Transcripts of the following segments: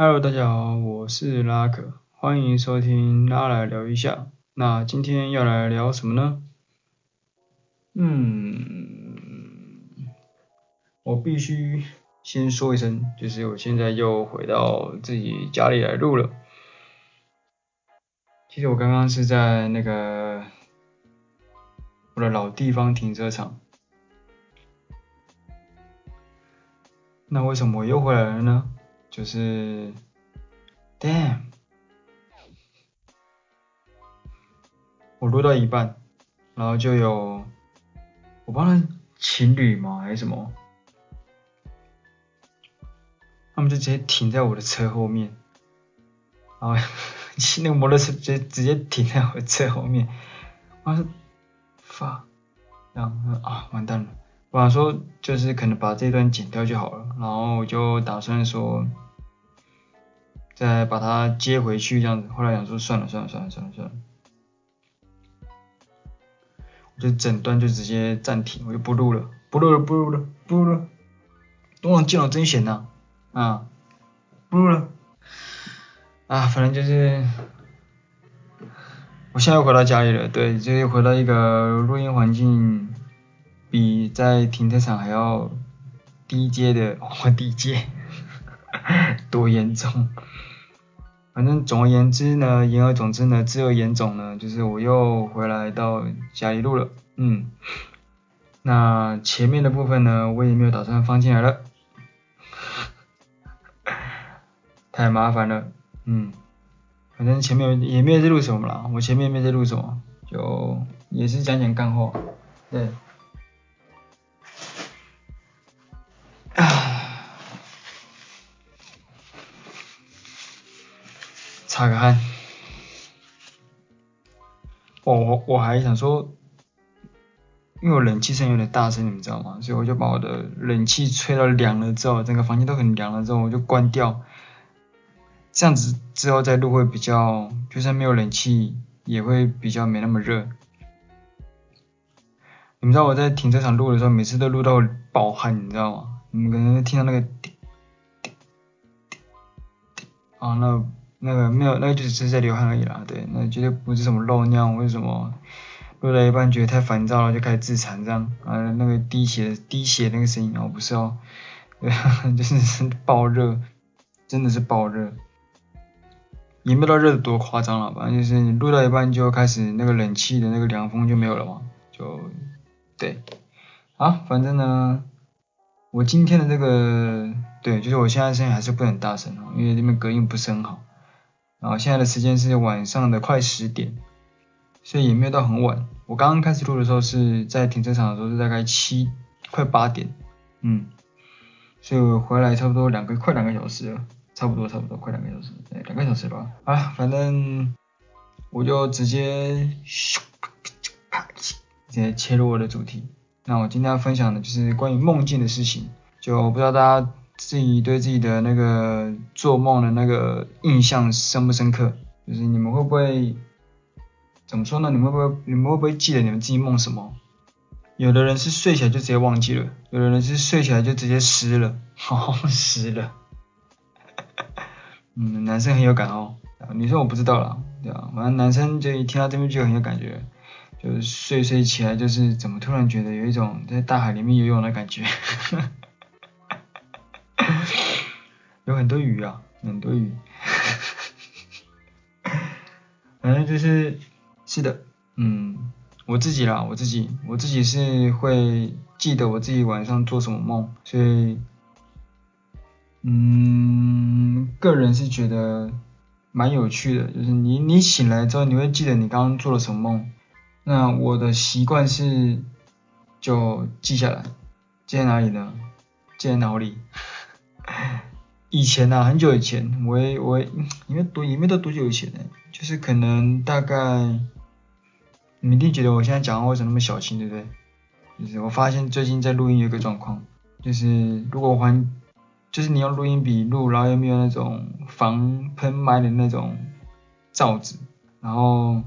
Hello，大家好，我是拉可，欢迎收听拉来聊一下。那今天要来聊什么呢？嗯，我必须先说一声，就是我现在又回到自己家里来录了。其实我刚刚是在那个我的老地方停车场。那为什么我又回来了呢？就是，damn，我录到一半，然后就有，我不知道情侣吗？还是什么，他们就直接停在我的车后面，然后骑那个摩托车直接直接停在我的车后面，我说，fuck，然后啊完蛋了，我想说就是可能把这段剪掉就好了，然后我就打算说。再把它接回去这样子，后来想说算了算了算了算了算了，我就整段就直接暂停，我就不录了，不录了不录了不录了，东网电脑真闲呐，啊，不录了，啊，反正就是，我现在又回到家里了，对，就又回到一个录音环境，比在停车场还要低阶的，我，低阶，多严重。反正总而言之呢，言而总之呢，之而言总呢，就是我又回来到家里录了，嗯，那前面的部分呢，我也没有打算放进来了，太麻烦了，嗯，反正前面也没有在录什么啦，我前面没在录什么，就也是讲讲干货，对。擦个汗，我我我还想说，因为我冷气声有点大声，你们知道吗？所以我就把我的冷气吹到凉了之后，整个房间都很凉了之后，我就关掉，这样子之后再录会比较，就算没有冷气也会比较没那么热。你们知道我在停车场录的时候，每次都录到爆汗，你知道吗？你们可能听到那个啊，那。那个没有，那个就只是在流汗而已啦，对，那绝对不是什么漏尿，为什么录到一半觉得太烦躁了就开始自残这样，啊，那个滴血滴血那个声音哦，不是哦，对，就是爆热，真的是爆热，也没有到热的多夸张了，反正就是你录到一半就开始那个冷气的那个凉风就没有了嘛，就对，好，反正呢，我今天的这个对，就是我现在声音还是不很大声哦，因为这边隔音不是很好。然后现在的时间是晚上的快十点，所以也没有到很晚。我刚刚开始录的时候是在停车场的时候是大概七快八点，嗯，所以我回来差不多两个快两个小时了，差不多差不多快两个小时，对，两个小时吧。啊，反正我就直接咻啪，直接切入我的主题。那我今天要分享的就是关于梦境的事情，就不知道大家。自己对自己的那个做梦的那个印象深不深刻？就是你们会不会怎么说呢？你们会不会你们会不会记得你们自己梦什么？有的人是睡起来就直接忘记了，有的人是睡起来就直接湿了，好湿了。嗯，男生很有感哦，女生我不知道啦，对啊，反正男生就一听到这边就很有感觉，就是睡睡起来就是怎么突然觉得有一种在大海里面游泳的感觉。有很多鱼啊，很多鱼，反正就是是的，嗯，我自己啦，我自己，我自己是会记得我自己晚上做什么梦，所以，嗯，个人是觉得蛮有趣的，就是你你醒来之后，你会记得你刚刚做了什么梦，那我的习惯是就记下来，记在哪里呢？记在脑里。以前啊，很久以前，我也我也因为多也没到多久以前呢，就是可能大概，你们一定觉得我现在讲话为什么那么小心，对不对？就是我发现最近在录音有一个状况，就是如果还就是你用录音笔录，然后又没有那种防喷麦的那种罩子，然后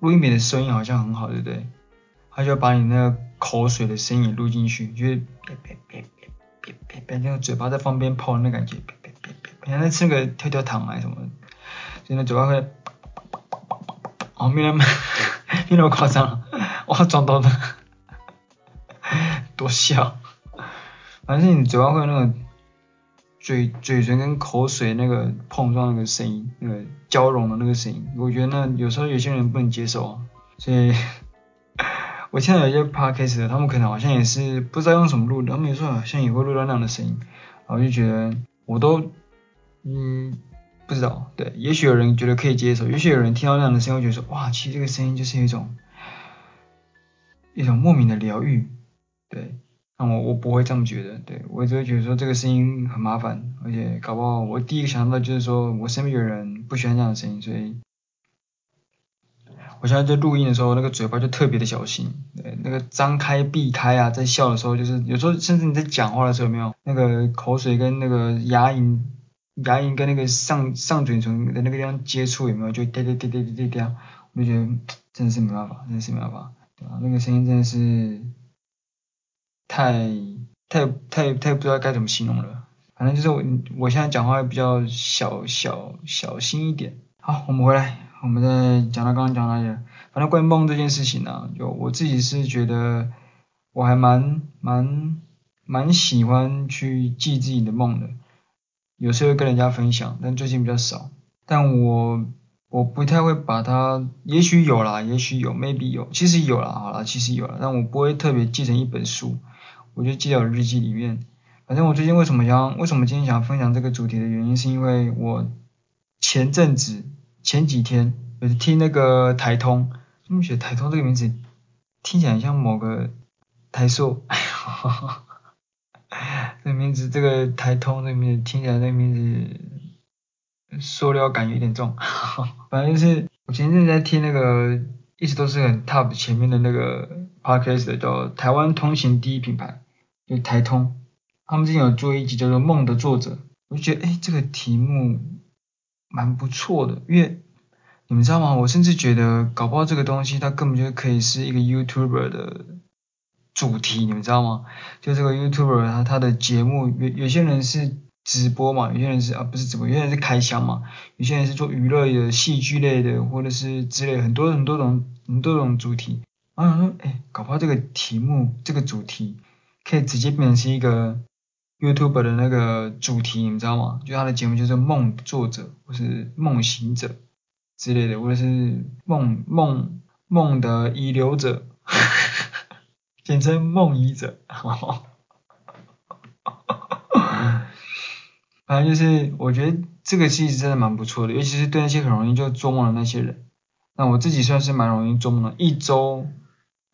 录音笔的声音好像很好，对不对？它就把你那个口水的声音录进去，就是别别别别别别别那个嘴巴在放鞭炮那感觉。像在吃个跳跳糖还是什么，就那嘴巴会，哦，没那么没那么夸张，哇，装到的，多笑，反正你嘴巴会有那个嘴嘴唇跟口水那个碰撞那个声音，那个交融的那个声音，我觉得那有时候有些人不能接受啊，所以。我现在有些 podcast，他们可能好像也是不知道用什么录的，他们有时候好像也会录到那样的声音，然后就觉得我都嗯不知道，对，也许有人觉得可以接受，也许有人听到那样的声音会觉得说哇，其实这个声音就是一种一种莫名的疗愈，对，那我我不会这么觉得，对，我只会觉得说这个声音很麻烦，而且搞不好我第一个想到就是说我身边有人不喜欢这样的声音，所以。我现在在录音的时候，那个嘴巴就特别的小心，对，那个张开闭开啊，在笑的时候，就是有时候甚至你在讲话的时候，有没有那个口水跟那个牙龈，牙龈跟那个上上嘴唇的那个地方接触，有没有就哒哒哒哒哒哒，我就觉得真的是没办法，真的是没办法，对吧？那个声音真的是太太太太不知道该怎么形容了，反正就是我我现在讲话比较小小小心一点。好，我们回来。我们在讲到刚刚讲到哪里？反正关于梦这件事情呢、就我自己是觉得我还蛮蛮蛮喜欢去记自己的梦的，有时候跟人家分享，但最近比较少。但我我不太会把它，也许有啦，也许有，maybe 有，其实有啦，好啦，其实有啦，但我不会特别记成一本书，我就记在我日记里面。反正我最近为什么想，为什么今天想分享这个主题的原因，是因为我前阵子。前几天我就听那个台通，他们写台通这个名字听起来像某个台塑，哎呀，这名字这个台通这名字听起来这个名字塑料感有点重，哈哈反正就是我前阵子在听那个一直都是很 top 前面的那个 podcast 叫台湾通行第一品牌，就台通，他们之前有做一集叫做《梦的作者》，我就觉得哎这个题目。蛮不错的，因为你们知道吗？我甚至觉得搞不好这个东西它根本就可以是一个 YouTuber 的主题，你们知道吗？就这个 YouTuber 他他的节目有有些人是直播嘛，有些人是啊不是直播，有些人是开箱嘛，有些人是做娱乐的、戏剧类的或者是之类很多很多种很多种主题。然后我想说，哎，搞不好这个题目这个主题可以直接变成是一个。YouTube 的那个主题，你知道吗？就他的节目就是梦作者，或是梦行者之类的，或者是梦梦梦的遗留者，简称梦遗者。反正就是，我觉得这个其实真的蛮不错的，尤其是对那些很容易就做梦的那些人。那我自己算是蛮容易做梦的，一周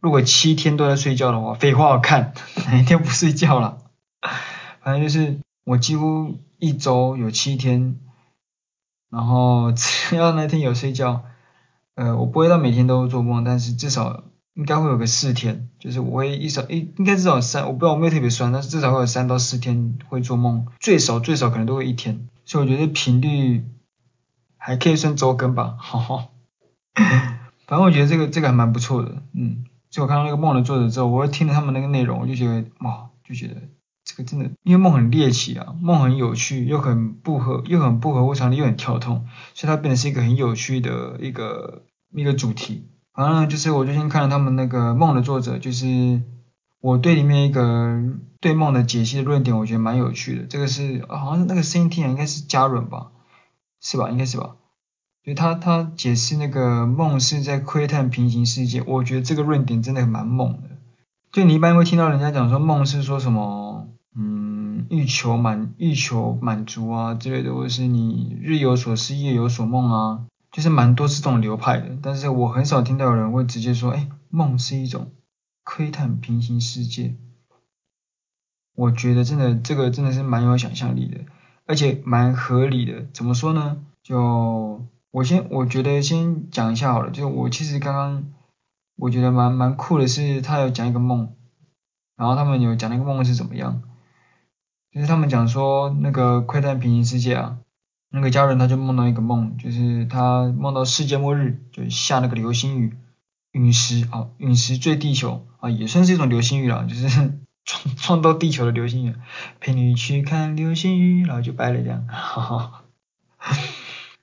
如果七天都在睡觉的话，废话我看哪一天不睡觉了？反正就是我几乎一周有七天，然后只 要那天有睡觉，呃，我不会到每天都做梦，但是至少应该会有个四天，就是我会一少一应该至少三，我不知道我没有特别酸，但是至少会有三到四天会做梦，最少最少可能都会一天，所以我觉得频率还可以算周更吧，哈哈。反正我觉得这个这个还蛮不错的，嗯，就我看到那个梦的作者之后，我会听了他们那个内容，我就觉得哇，就觉得。这个真的，因为梦很猎奇啊，梦很有趣，又很不合，又很不合乎常理，又很跳痛，所以它变成是一个很有趣的一个一个主题。反正就是我最近看了他们那个梦的作者，就是我对里面一个对梦的解析的论点，我觉得蛮有趣的。这个是好像是那个声音听起来应该是嘉伦吧，是吧？应该是吧？就他他解释那个梦是在窥探平行世界，我觉得这个论点真的蛮猛的。就你一般会听到人家讲说梦是说什么？欲求满欲求满足啊之类的，或者是你日有所思夜有所梦啊，就是蛮多这种流派的。但是我很少听到有人会直接说，哎，梦是一种窥探平行世界。我觉得真的这个真的是蛮有想象力的，而且蛮合理的。怎么说呢？就我先我觉得先讲一下好了。就是我其实刚刚我觉得蛮蛮酷的是，他有讲一个梦，然后他们有讲那个梦是怎么样。就是他们讲说那个窥探平行世界啊，那个家人他就梦到一个梦，就是他梦到世界末日，就下那个流星雨，陨石啊，陨石坠地球啊，也算是一种流星雨了，就是 撞 撞到地球的流星雨，陪你去看流星雨，然后就掰了这样，哈哈，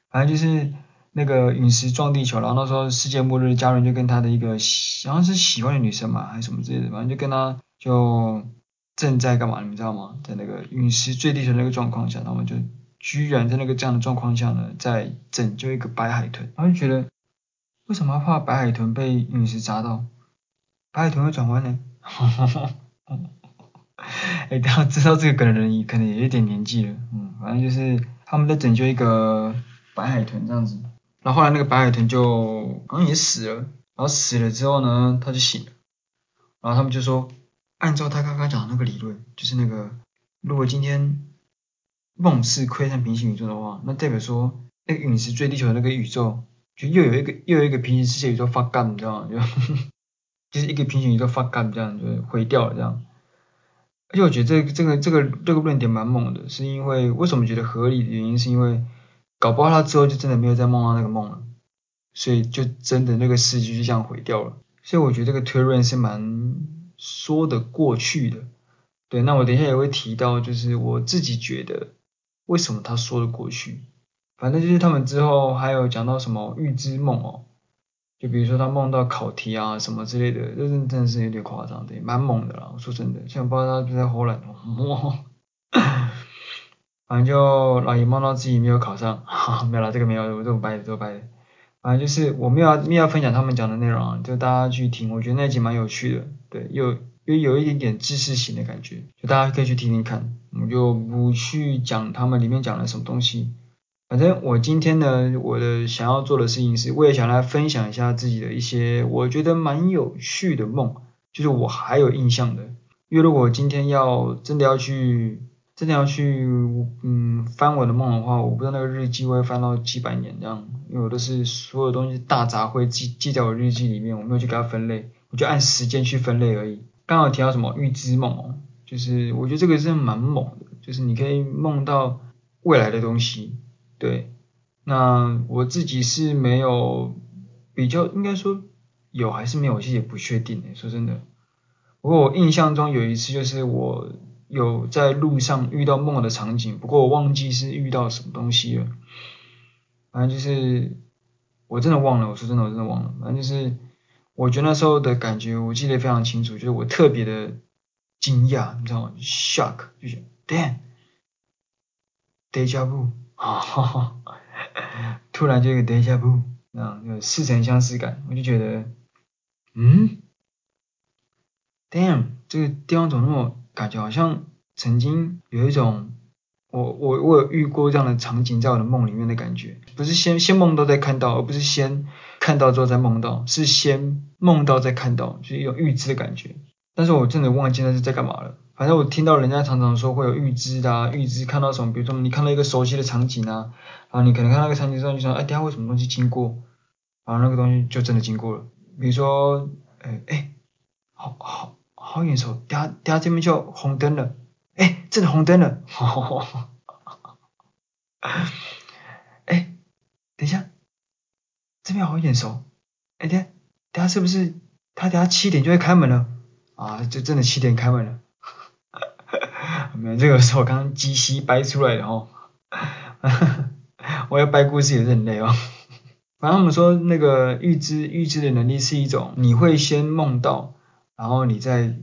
反正就是那个陨石撞地球，然后那时候世界末日，家人就跟他的一个好像是喜欢的女生嘛，还是什么之类的，反正就跟他就正在干嘛，你们知道吗？在那个陨石坠地的那个状况下，他们就居然在那个这样的状况下呢，在拯救一个白海豚，然后就觉得为什么要怕白海豚被陨石砸到？白海豚会转弯呢？哈哈哈。哎，大家知道这个梗的人，可能也有点年纪了，嗯，反正就是他们在拯救一个白海豚这样子，然后后来那个白海豚就好像也死了，然后死了之后呢，他就醒了，然后他们就说，按照他刚刚讲的那个理论，就是那个如果今天梦是窥探平行宇宙的话，那代表说那个陨石坠地球的那个宇宙，就又有一个又有一个平行世界宇宙发干，你知道吗？就 就是一个平行宇宙发干这样，就毁掉了这样。而且我觉得这个、这个这个这个论点蛮猛的，是因为为什么觉得合理的原因，是因为搞不好他之后就真的没有再梦到那个梦了，所以就真的那个世界就这样毁掉了。所以我觉得这个推论是蛮说得过去的。对，那我等一下也会提到，就是我自己觉得为什么他说得过去。反正就是他们之后还有讲到什么预知梦哦。就比如说他梦到考题啊什么之类的，这真真的是有点夸张，对，蛮猛的啦。说真的，现在不知道他是在唬烂哇。反正就老爷梦到自己没有考上，哈哈没有了，这个没有，我这种掰的，这种掰的。反正就是我没有没有要分享他们讲的内容，就大家去听，我觉得那集蛮有趣的，对，有有有一点点知识型的感觉，就大家可以去听听看。我就不去讲他们里面讲了什么东西。反正我今天呢，我的想要做的事情是，我也想来分享一下自己的一些我觉得蛮有趣的梦，就是我还有印象的。因为如果今天要真的要去，真的要去，嗯，翻我的梦的话，我不知道那个日记会翻到几百年这样，因为我都是所有东西大杂烩记记在我日记里面，我没有去给它分类，我就按时间去分类而已。刚好提到什么预知梦哦，就是我觉得这个是蛮猛的，就是你可以梦到未来的东西。对，那我自己是没有比较，应该说有还是没有，其实也不确定，说真的。不过我印象中有一次，就是我有在路上遇到梦的场景，不过我忘记是遇到什么东西了。反正就是我真的忘了，我说真的，我真的忘了。反正就是我觉得那时候的感觉，我记得非常清楚，就是我特别的惊讶，你知道吗？shock，就是 damn，deja vu。哈哈，突然就一个 deja vu，啊，有似曾相识感，我就觉得，嗯，damn，这个地方怎么那么感觉好像曾经有一种，我我我有遇过这样的场景在我的梦里面的感觉，不是先先梦到再看到，而不是先看到之后再梦到，是先梦到再看到，就是一种预知的感觉，但是我真的忘记那是在干嘛了。反正我听到人家常常说会有预知的啊，预知看到什么，比如说你看到一个熟悉的场景啊，然后你可能看到一个场景之后，就想，哎，等下会有什么东西经过，然后那个东西就真的经过了。比如说，哎哎，好好好眼熟，等下等下这边就红灯了，哎，真的红灯了，哎，等一下，这边好眼熟，哎，等下等下是不是他等下七点就会开门了？啊，就真的七点开门了。没有，这个是我刚刚即席掰出来的哦。我要掰故事也是很累哦。反正我们说那个预知预知的能力是一种，你会先梦到，然后你再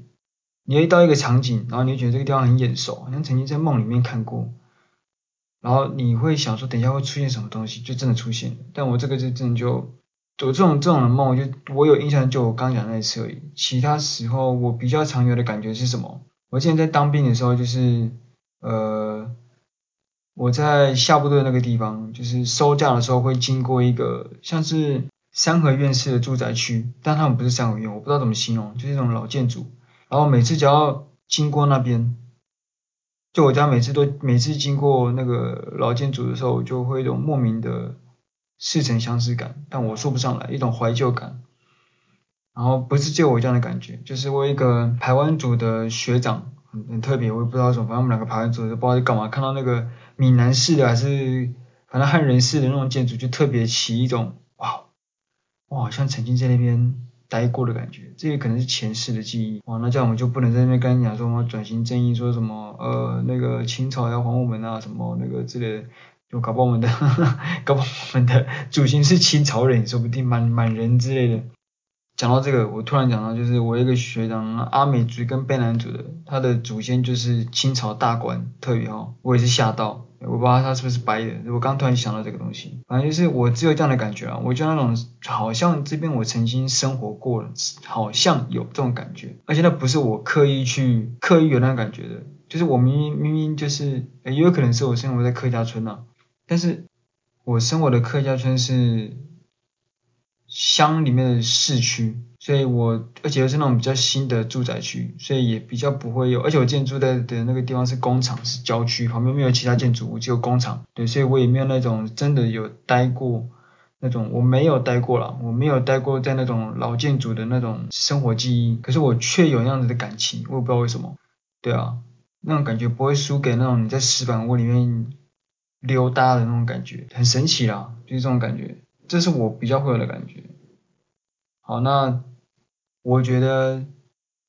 你会到一个场景，然后你会觉得这个地方很眼熟，好像曾经在梦里面看过，然后你会想说等一下会出现什么东西，就真的出现。但我这个就真的就有这种这种的梦，就我有印象，就我刚讲那一次而已。其他时候我比较常有的感觉是什么？我之前在当兵的时候，就是呃，我在下部队那个地方，就是收假的时候会经过一个像是三合院式的住宅区，但他们不是三合院，我不知道怎么形容，就是那种老建筑。然后每次只要经过那边，就我家每次都每次经过那个老建筑的时候，就会有一种莫名的似曾相识感，但我说不上来，一种怀旧感。然后不是就我这样的感觉，就是我一个台湾族的学长，很很特别，我也不知道什么，反正我们两个排湾族的不知道在干嘛，看到那个闽南式的还是反正汉人式的那种建筑，就特别起一种，我好像曾经在那边待过的感觉，这也可能是前世的记忆。哇，那这样我们就不能在那边跟你讲说我们转型正义，说什么呃那个清朝要还我们啊什么那个之类的，就搞不好我们的 搞不好我们的祖先是清朝人，说不定满满人之类的。讲到这个，我突然讲到，就是我一个学长阿美族跟卑南族的，他的祖先就是清朝大官特别好，我也是吓到，我不知道他是不是白的，我刚突然想到这个东西，反正就是我只有这样的感觉啊，我就那种好像这边我曾经生活过了，好像有这种感觉，而且那不是我刻意去刻意有那种感觉的，就是我明明明明就是，也有可能是我生活在客家村啊，但是我生活的客家村是。乡里面的市区，所以我而且又是那种比较新的住宅区，所以也比较不会有，而且我之前住在的那个地方是工厂，是郊区，旁边没有其他建筑物，只有工厂，对，所以我也没有那种真的有待过那种，我没有待过啦，我没有待过在那种老建筑的那种生活记忆，可是我却有那样子的感情，我也不知道为什么，对啊，那种感觉不会输给那种你在石板屋里面溜达的那种感觉，很神奇啦，就是这种感觉。这是我比较会有的感觉。好，那我觉得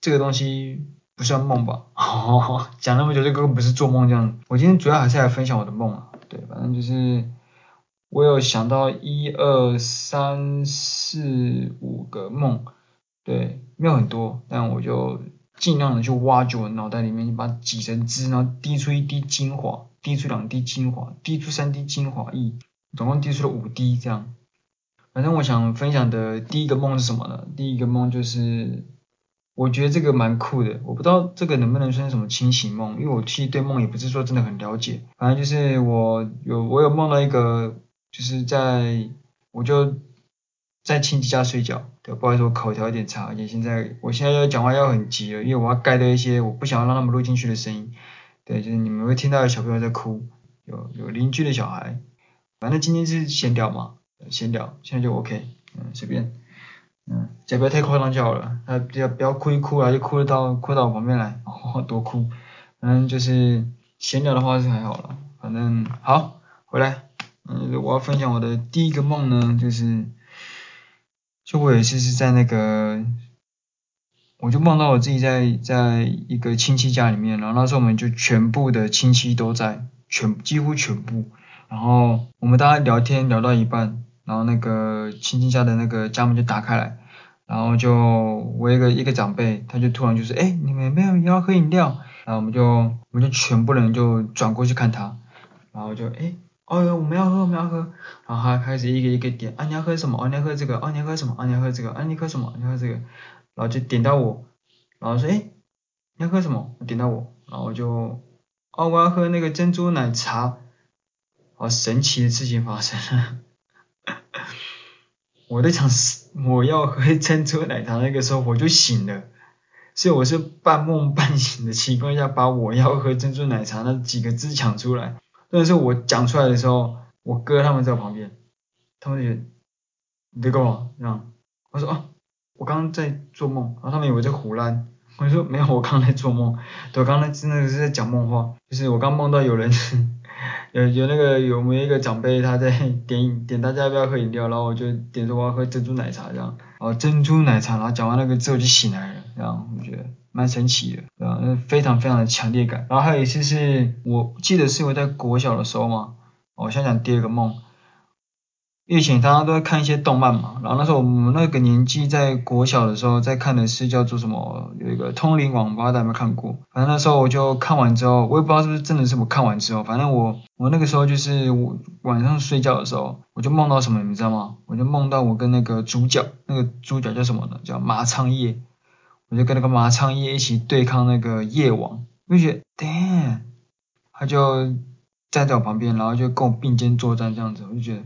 这个东西不算梦吧？讲那么久，这个不是做梦这样。我今天主要还是来分享我的梦啊。对，反正就是我有想到一二三四五个梦，对，没有很多，但我就尽量的去挖掘我脑袋里面，把挤成汁，然后滴出一滴精华，滴出两滴精华，滴出三滴精华液，总共滴出了五滴这样。反正我想分享的第一个梦是什么呢？第一个梦就是，我觉得这个蛮酷的，我不知道这个能不能算什么清醒梦，因为我其实对梦也不是说真的很了解。反正就是我有我有梦到一个，就是在我就在亲戚家睡觉，对，不好意思，我口条有点差，而且现在我现在要讲话要很急了，因为我要盖掉一些我不想要让他们录进去的声音，对，就是你们会听到有小朋友在哭，有有邻居的小孩，反正今天是闲聊嘛。闲聊，现在就 OK，嗯，随便，嗯，就不要太夸张就好了，他不要不要哭一哭啊，就哭到哭到我旁边来，哦，多哭，嗯，就是闲聊的话是还好了，反正好，回来，嗯，我要分享我的第一个梦呢，就是，就我有一次是在那个，我就梦到我自己在在一个亲戚家里面，然后那时候我们就全部的亲戚都在，全几乎全部，然后我们大家聊天聊到一半。然后那个亲戚家的那个家门就打开来，然后就我一个一个长辈，他就突然就说，哎，你们有没有要喝饮料？然后我们就我们就全部人就转过去看他，然后就哎，哦哟，我们要喝，我们要喝，然后他开始一个一个点，啊你要喝什么？啊你要喝这个？啊你要喝什么？啊你要喝这个？啊你喝什么？你喝这个？然后就点到我，然后说，哎，你要喝什么？点到我，然后就，哦我要喝那个珍珠奶茶，好神奇的事情发生了。我在想，我要喝珍珠奶茶，那个时候我就醒了，所以我是半梦半醒的情况下把我要喝珍珠奶茶那几个字讲出来。但是我讲出来的时候，我哥他们在我旁边，他们就觉得你在干嘛？这样，我说哦，我刚刚在做梦，然后他们以为我在胡乱，我说没有，我刚刚在做梦，对，我刚才真的是在讲梦话，就是我刚梦到有人。有有那个有没有一个长辈他在点点大家要不要喝饮料，然后我就点说我要喝珍珠奶茶这样，哦珍珠奶茶，然后讲完那个之后就醒来了，这样我觉得蛮神奇的，对吧？非常非常的强烈感。然后还有一次是我记得是我在国小的时候嘛，我先讲第二个梦。以前大家都在看一些动漫嘛，然后那时候我们那个年纪在国小的时候在看的是叫做什么，有一个《通灵王》，不知道大家有没有看过？反正那时候我就看完之后，我也不知道是不是真的是我看完之后，反正我我那个时候就是我晚上睡觉的时候，我就梦到什么，你知道吗？我就梦到我跟那个主角，那个主角叫什么呢？叫麻仓叶，我就跟那个麻仓叶一起对抗那个夜王，我就觉得，damn，他就站在我旁边，然后就跟我并肩作战这样子，我就觉得。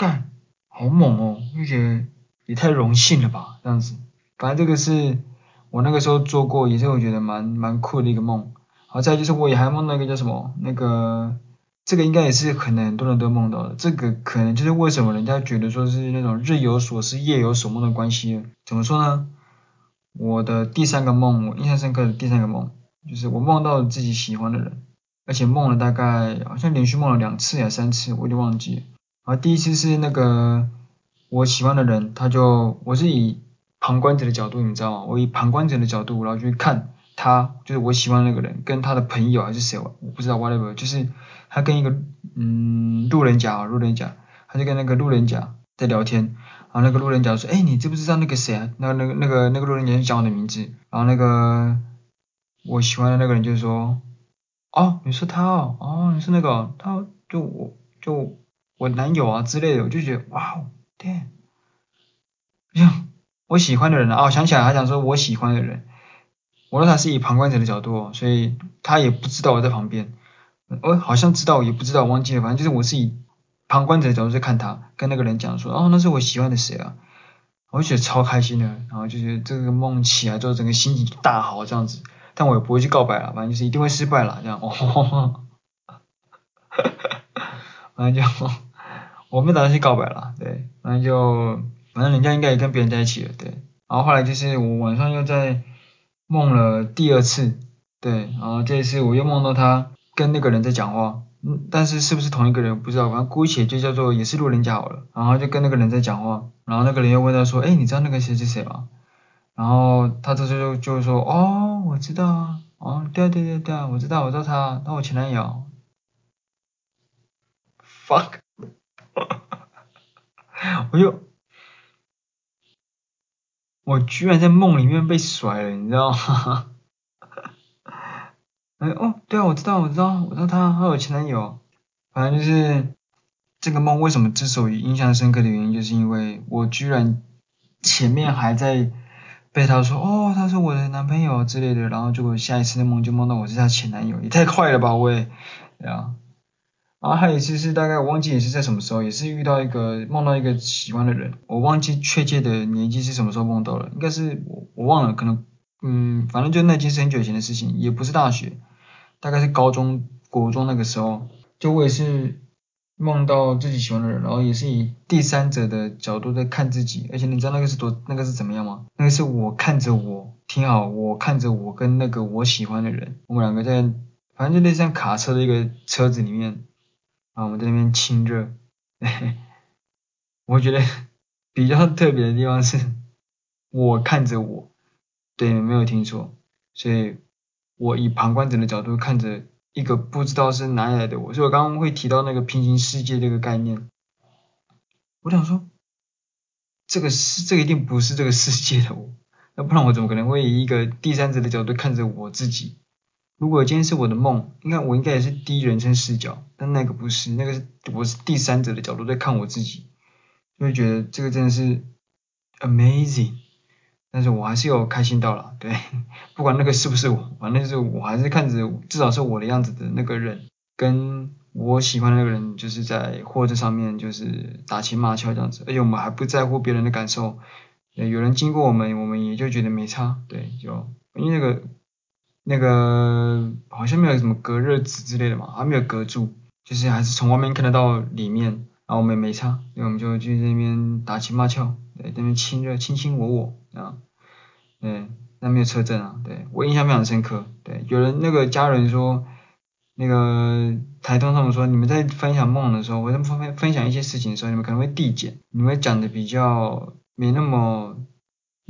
干，好猛哦！就觉得也太荣幸了吧，这样子。反正这个是我那个时候做过，也是我觉得蛮蛮酷的一个梦。好，再就是我也还梦到一个叫什么，那个这个应该也是可能很多人都梦到的。这个可能就是为什么人家觉得说是那种日有所思夜有所梦的关系。怎么说呢？我的第三个梦，我印象深刻的第三个梦，就是我梦到自己喜欢的人，而且梦了大概好像连续梦了两次还三次，我有点忘记了。然后第一次是那个我喜欢的人，他就我是以旁观者的角度，你知道吗？我以旁观者的角度，然后去看他，就是我喜欢那个人，跟他的朋友还是谁，我不知道，whatever，就是他跟一个嗯路人甲，路人甲，他就跟那个路人甲在聊天，然后那个路人甲说，哎，你知不知道那个谁啊？那那个那个那个路人甲就讲我的名字，然后那个我喜欢的那个人就说，哦，你说他哦，哦，你说那个，他就我就我男友啊之类的，我就觉得，哇哦，天。我喜欢的人啊，想起来，还想说我喜欢的人，我说他是以旁观者的角度，所以他也不知道我在旁边，我好像知道，也不知道，忘记了，反正就是我是以旁观者的角度在看他，跟那个人讲说，哦，那是我喜欢的谁啊，我就觉得超开心的，然后就觉得这个梦起来之后，整个心情大好这样子，但我也不会去告白了，反正就是一定会失败了，这样，哦，反正就我没打算去告白了，对，反正就。反正人家应该也跟别人在一起了，对。然后后来就是我晚上又在梦了第二次，对。然后这一次我又梦到他跟那个人在讲话，嗯，但是是不是同一个人不知道，反正姑且就叫做也是路人甲好了。然后就跟那个人在讲话，然后那个人又问他说，哎，你知道那个谁是谁吗？然后他这时候就就说，哦，我知道啊，哦，对对对对啊，我知道我知道他，他我前男友。fuck，我就。我居然在梦里面被甩了，你知道吗？哎哦，对啊，我知道，我知道，我知道他和我前男友，反正就是这个梦为什么之所以印象深刻的原因，就是因为我居然前面还在被他说哦，他是我的男朋友之类的，然后结果下一次的梦就梦到我是他前男友，也太快了吧，喂，对啊。然后还有一次是大概我忘记也是在什么时候，也是遇到一个梦到一个喜欢的人，我忘记确切的年纪是什么时候梦到了，应该是我我忘了，可能嗯，反正就那件是很久以前的事情，也不是大学，大概是高中国中那个时候，就我也是梦到自己喜欢的人，然后也是以第三者的角度在看自己，而且你知道那个是多那个是怎么样吗？那个是我看着我，挺好，我看着我跟那个我喜欢的人，我们两个在反正就类似像卡车的一个车子里面。啊，我们在那边亲热，我觉得比较特别的地方是，我看着我，对，没有听错，所以我以旁观者的角度看着一个不知道是哪里来的我，所以我刚刚会提到那个平行世界这个概念，我想说，这个是这个一定不是这个世界的我，要不然我怎么可能会以一个第三者的角度看着我自己？如果今天是我的梦，应该我应该也是第一人称视角，但那个不是，那个是我是第三者的角度在看我自己，就会觉得这个真的是 amazing，但是我还是有开心到了，对，不管那个是不是我，反正就是我还是看着至少是我的样子的那个人，跟我喜欢那个人就是在货车上面就是打情骂俏这样子，而且我们还不在乎别人的感受，有人经过我们，我们也就觉得没差，对，就因为那个。那个好像没有什么隔热纸之类的嘛，还没有隔住，就是还是从外面看得到里面，然后我们也没擦，所以我们就去那边打情骂俏，对，那边亲热卿卿我我啊，对，那没有车震啊，对，我印象非常深刻，对，有人那个家人说，那个台东他们说，你们在分享梦的时候，或者分分享一些事情的时候，你们可能会递减，你们讲的比较没那么。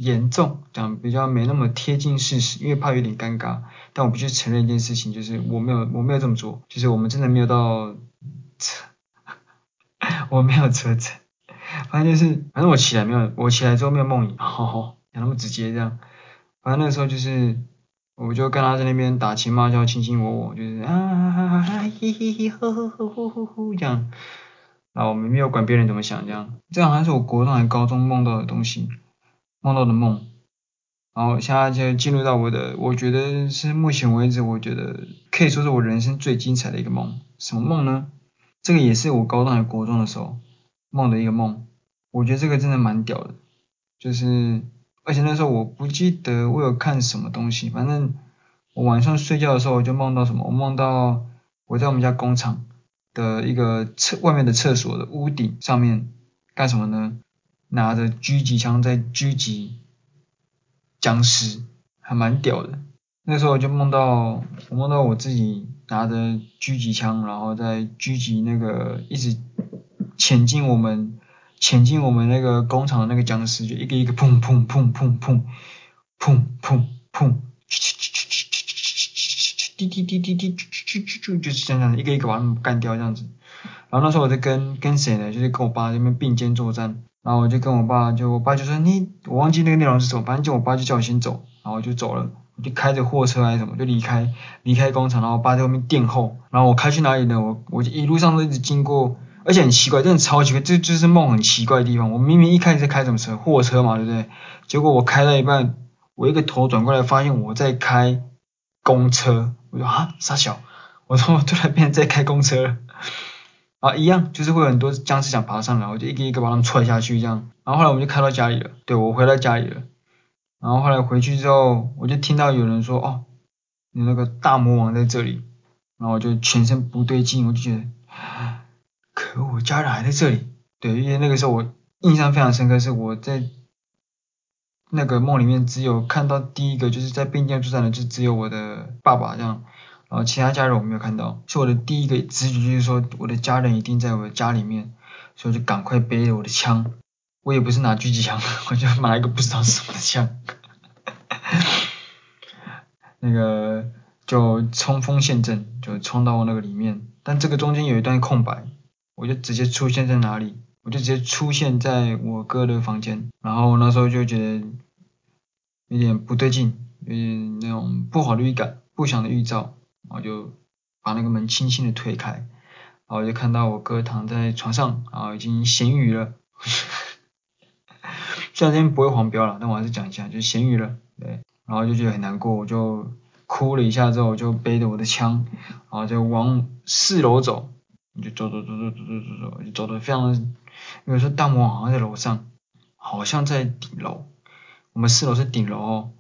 严重讲比较没那么贴近事实，因为怕有点尴尬。但我必须承认一件事情，就是我没有我没有这么做，就是我们真的没有到车，我没有车子，反正就是反正我起来没有，我起来之后没有梦遗，吼吼，讲那么直接这样。反正那个时候就是，我就跟他在那边打情骂俏，卿卿我我，就是啊啊啊啊嘿嘿嘿呵呵呵呼呼呼这样。然后我们没有管别人怎么想，这样，这样还是我国中还高中梦到的东西。梦到的梦，然后现在就进入到我的，我觉得是目前为止，我觉得可以说是我人生最精彩的一个梦。什么梦呢？这个也是我高中还国中的时候梦的一个梦。我觉得这个真的蛮屌的，就是而且那时候我不记得我有看什么东西，反正我晚上睡觉的时候我就梦到什么，我梦到我在我们家工厂的一个厕外面的厕所的屋顶上面干什么呢？拿着狙击枪在狙击僵尸，还蛮屌的。那时候我就梦到，我梦到我自己拿着狙击枪，然后在狙击那个一直潜进我们潜进我们那个工厂的那个僵尸，就一个一个砰砰砰砰砰砰砰砰，滴滴滴滴滴，就是这样，一个一个把他们干掉这样子。然后那时候我在跟跟谁呢？就是跟我爸这边并肩作战。然后我就跟我爸，就我爸就说你，我忘记那个内容是什么，反正就我爸就叫我先走，然后我就走了，我就开着货车还是什么就离开离开工厂，然后我爸在后面殿后。然后我开去哪里呢？我我就一路上都一直经过，而且很奇怪，真的超奇怪，这就是梦很奇怪的地方。我明明一开始在开什么车？货车嘛，对不对？结果我开到一半，我一个头转过来，发现我在开公车。我说啊，傻小，我说我突然变成在开公车了。啊，一样，就是会有很多僵尸想爬上来，我就一个一个把他们踹下去，这样。然后后来我们就开到家里了，对，我回到家里了。然后后来回去之后，我就听到有人说，哦，你那个大魔王在这里。然后我就全身不对劲，我就觉得，可恶，家人还在这里。对，因为那个时候我印象非常深刻，是我在那个梦里面只有看到第一个，就是在并肩作战的，就只有我的爸爸这样。然后其他家人我没有看到，所以我的第一个直觉就是说我的家人一定在我的家里面，所以就赶快背着我的枪，我也不是拿狙击枪，我就买一个不知道什么的枪，那个就冲锋陷阵，就冲到我那个里面，但这个中间有一段空白，我就直接出现在哪里，我就直接出现在我哥的房间，然后那时候就觉得有点不对劲，有点那种不好的预感，不祥的预兆。然后就把那个门轻轻的推开，然后就看到我哥躺在床上，然后已经咸鱼了。虽然今天不会黄标了，但我还是讲一下，就咸鱼了。对，然后就觉得很难过，我就哭了一下，之后我就背着我的枪，然后就往四楼走，就走走走走走走走，就走的非常的，因为说大魔王好像在楼上，好像在顶楼，我们四楼是顶楼哦。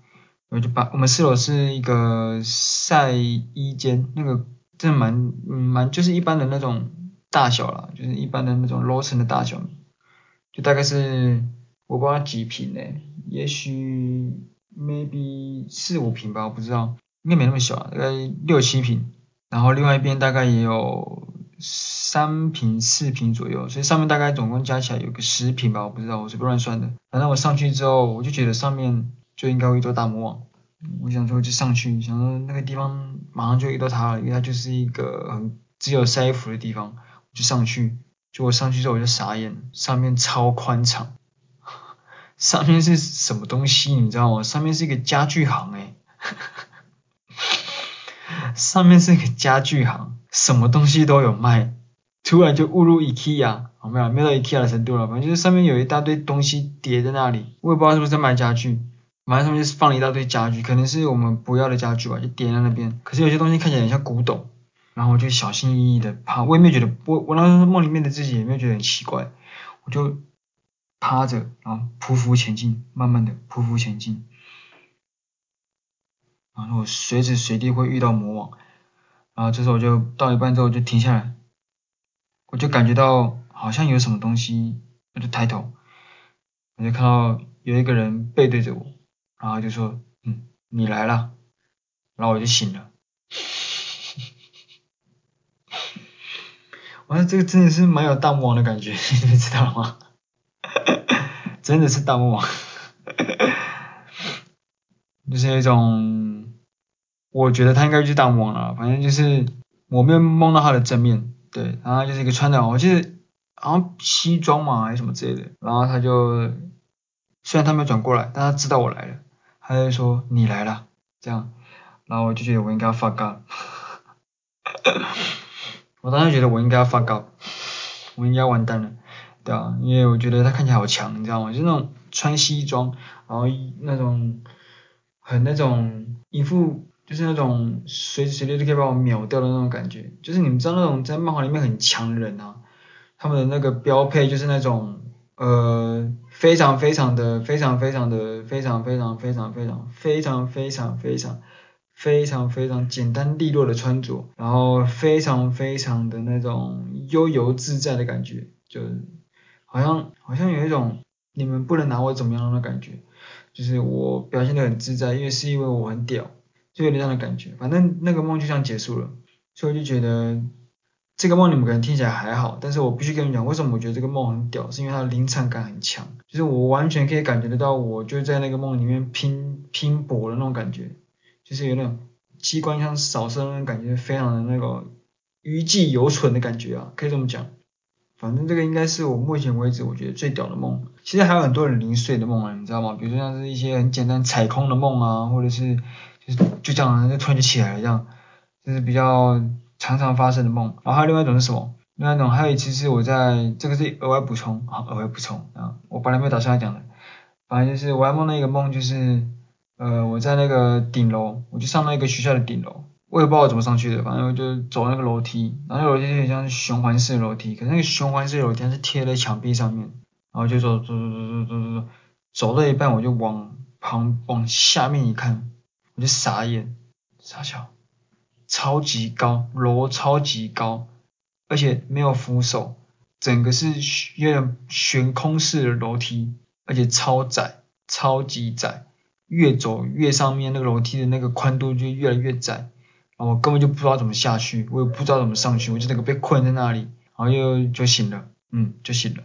我就把我们四楼是一个晒衣间，那个真的蛮嗯蛮就是一般的那种大小啦，就是一般的那种楼层的大小，就大概是我不知道几平呢，也许 maybe 四五平吧，我不知道，应该没那么小，大概六七平，然后另外一边大概也有三平四平左右，所以上面大概总共加起来有个十平吧，我不知道，我是不乱算的，反正我上去之后，我就觉得上面。就应该会遇到大魔王，我想说就上去，想说那个地方马上就遇到他了，因为他就是一个很只有晒衣服的地方，我就上去，结果上去之后我就傻眼，上面超宽敞，上面是什么东西你知道吗？上面是一个家具行哎，上面是一个家具行，什么东西都有卖，突然就误入 IKEA，好没有没有到 IKEA 的程度了，反正就是上面有一大堆东西叠在那里，我也不知道是不是在卖家具。反正上面就是放了一大堆家具，可能是我们不要的家具吧，就叠在那边。可是有些东西看起来很像古董，然后我就小心翼翼的趴，我也没有觉得，我我那时候梦里面的自己也没有觉得很奇怪，我就趴着，然后匍匐前进，慢慢的匍匐前进，然后我随时随地会遇到魔王，然后这时候我就到一半之后就停下来，我就感觉到好像有什么东西，我就抬头，我就看到有一个人背对着我。然后就说，嗯，你来了，然后我就醒了。我说这个真的是蛮有大魔王的感觉，你知道吗？真的是大魔王，就是一种，我觉得他应该就是大魔王了。反正就是我没有梦到他的正面，对，然后就是一个穿着，我记得好像西装嘛还是什么之类的。然后他就，虽然他没有转过来，但他知道我来了。他就说你来了，这样，然后我就觉得我应该要发高 我当时觉得我应该要发高我应该完蛋了，对啊，因为我觉得他看起来好强，你知道吗？就是那种穿西装，然后那种很那种一副就是那种随时随地都可以把我秒掉的那种感觉，就是你们知道那种在漫画里面很强的人啊，他们的那个标配就是那种呃。非常非常的非常非常的非常非常非常非常非常非常非常非常非常简单利落的穿着，然后非常非常的那种悠游自在的感觉，就好像好像有一种你们不能拿我怎么样的感觉，就是我表现的很自在，因为是因为我很屌，就有点这样的感觉。反正那个梦就这样结束了，所以我就觉得这个梦你们可能听起来还好，但是我必须跟你讲，为什么我觉得这个梦很屌，是因为它的临场感很强，就是我完全可以感觉得到，我就在那个梦里面拼拼搏的那种感觉，就是有那种机关枪扫射那种感觉，非常的那个余悸犹存的感觉啊，可以这么讲。反正这个应该是我目前为止我觉得最屌的梦。其实还有很多人零碎的梦啊，你知道吗？比如说像是一些很简单踩空的梦啊，或者是就是就这样就突然就起来了这样，就是比较常常发生的梦。然后还有另外一种是什么？另外一种还有一次是我在这个是额外补充啊，额外补充啊，我本来没有打算要讲的。反正就是我还梦到一个梦，就是呃我在那个顶楼，我就上到一个学校的顶楼。我也不知道怎么上去的，反正我就走那个楼梯，然后那个楼梯有点像循环式的楼梯，可是那个循环式的楼梯它是贴在墙壁上面，然后就走走走走走走走，走到一半我就往旁往下面一看，我就傻眼，傻笑，超级高，楼超级高，而且没有扶手，整个是有点悬空式的楼梯，而且超窄，超级窄，越走越上面那个楼梯的那个宽度就越来越窄。我根本就不知道怎么下去，我也不知道怎么上去，我就那个被困在那里，然后又就醒了，嗯，就醒了，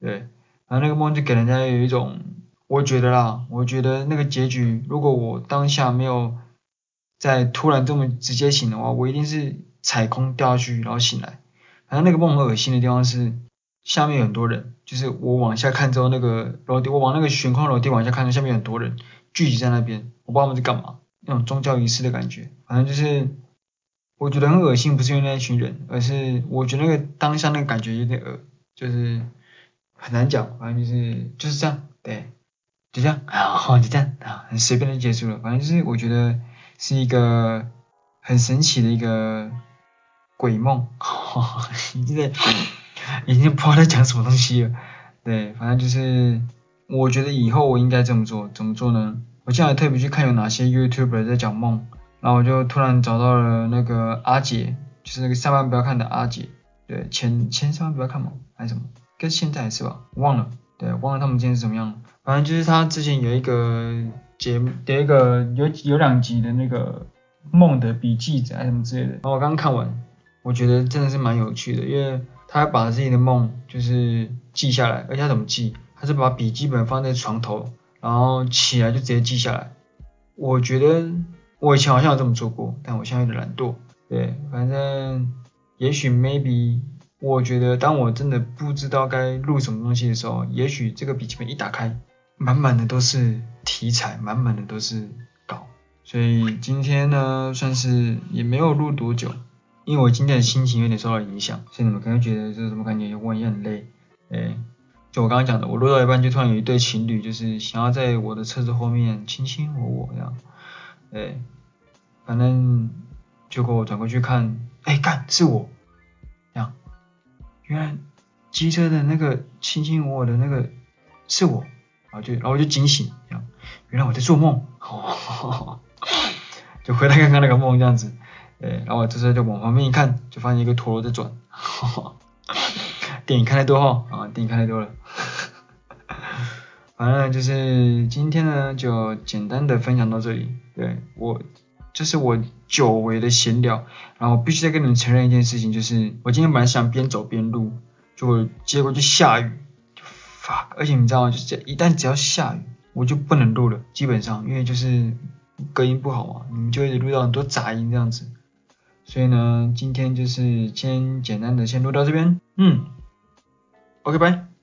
对，然后那个梦就给人家有一种，我觉得啦，我觉得那个结局，如果我当下没有在突然这么直接醒的话，我一定是踩空掉下去，然后醒来。反正那个梦很恶心的地方是，下面有很多人，就是我往下看之后，那个楼梯，我往那个悬空楼梯往下看，下面有很多人聚集在那边，我不知道他们在干嘛。那种宗教仪式的感觉，反正就是我觉得很恶心，不是因为那一群人，而是我觉得那个当下那个感觉有点恶，就是很难讲，反正就是就是这样，对，就这样，好，就这样啊，很随便的结束了，反正就是我觉得是一个很神奇的一个鬼梦，已经在已经不知道在讲什么东西了，对，反正就是我觉得以后我应该这么做，怎么做呢？我现在特别去看有哪些 YouTuber 在讲梦，然后我就突然找到了那个阿杰，就是那个上班不要看的阿杰，对，前前上班不要看吗？还是什么？跟现在是吧？忘了，对，忘了他们今天是怎么样了。反正就是他之前有一个节目，有一个有有两集的那个梦的笔记载什么之类的。然后我刚刚看完，我觉得真的是蛮有趣的，因为他把自己的梦就是记下来，而且他怎么记？他是把笔记本放在床头。然后起来就直接记下来，我觉得我以前好像有这么做过，但我现在有点懒惰。对，反正也许 maybe，我觉得当我真的不知道该录什么东西的时候，也许这个笔记本一打开，满满的都是题材，满满的都是稿。所以今天呢，算是也没有录多久，因为我今天的心情有点受到影响，所以你们可能觉得这怎么感觉我也很累，哎。就我刚刚讲的，我录到一半就突然有一对情侣，就是想要在我的车子后面卿卿我我这样，对，反正结果我转过去看，哎干是我，这样，原来机车的那个卿卿我我的那个是我，后就然后我就惊醒，这样，原来我在做梦，就回到刚刚那个梦这样子，对，然后我这时候就往旁边一看，就发现一个陀螺在转，电影看太多哈，啊，电影看太多了。反正就是今天呢，就简单的分享到这里。对，我，这是我久违的闲聊，然后必须再跟你们承认一件事情，就是我今天本来想边走边录，就结果就下雨。而且你知道吗？就是一旦只要下雨，我就不能录了，基本上，因为就是隔音不好嘛，你们就会录到很多杂音这样子。所以呢，今天就是先简单的先录到这边，嗯，OK，拜。